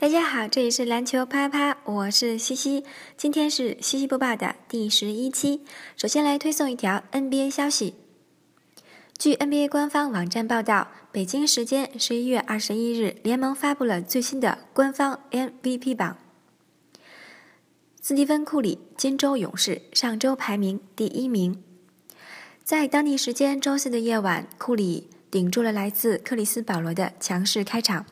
大家好，这里是篮球啪啪，我是西西。今天是西西播报的第十一期。首先来推送一条 NBA 消息。据 NBA 官方网站报道，北京时间十一月二十一日，联盟发布了最新的官方 MVP 榜。斯蒂芬·库里，金州勇士，上周排名第一名。在当地时间周四的夜晚，库里顶住了来自克里斯·保罗的强势开场。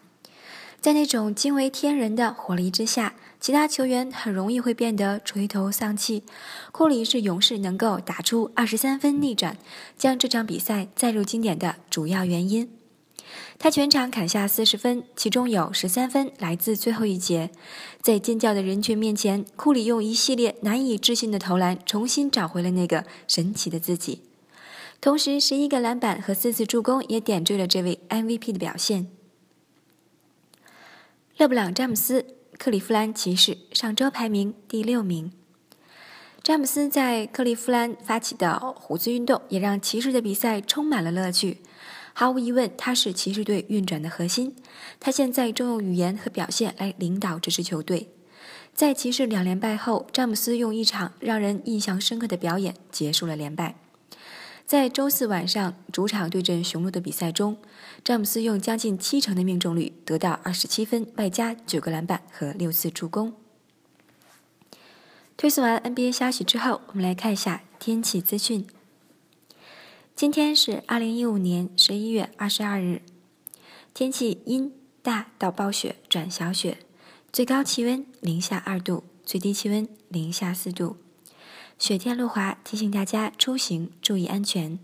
在那种惊为天人的火力之下，其他球员很容易会变得垂头丧气。库里是勇士能够打出二十三分逆转，将这场比赛载入经典的主要原因。他全场砍下四十分，其中有十三分来自最后一节。在尖叫的人群面前，库里用一系列难以置信的投篮，重新找回了那个神奇的自己。同时，十一个篮板和四次助攻也点缀了这位 MVP 的表现。勒布朗·詹姆斯，克利夫兰骑士上周排名第六名。詹姆斯在克利夫兰发起的胡子运动，也让骑士的比赛充满了乐趣。毫无疑问，他是骑士队运转的核心。他现在正用语言和表现来领导这支球队。在骑士两连败后，詹姆斯用一场让人印象深刻的表演结束了连败。在周四晚上主场对阵雄鹿的比赛中，詹姆斯用将近七成的命中率得到二十七分，外加九个篮板和六次助攻。推送完 NBA 消息之后，我们来看一下天气资讯。今天是二零一五年十一月二十二日，天气阴，大到暴雪转小雪，最高气温零下二度，最低气温零下四度。雪天路滑，提醒大家出行注意安全。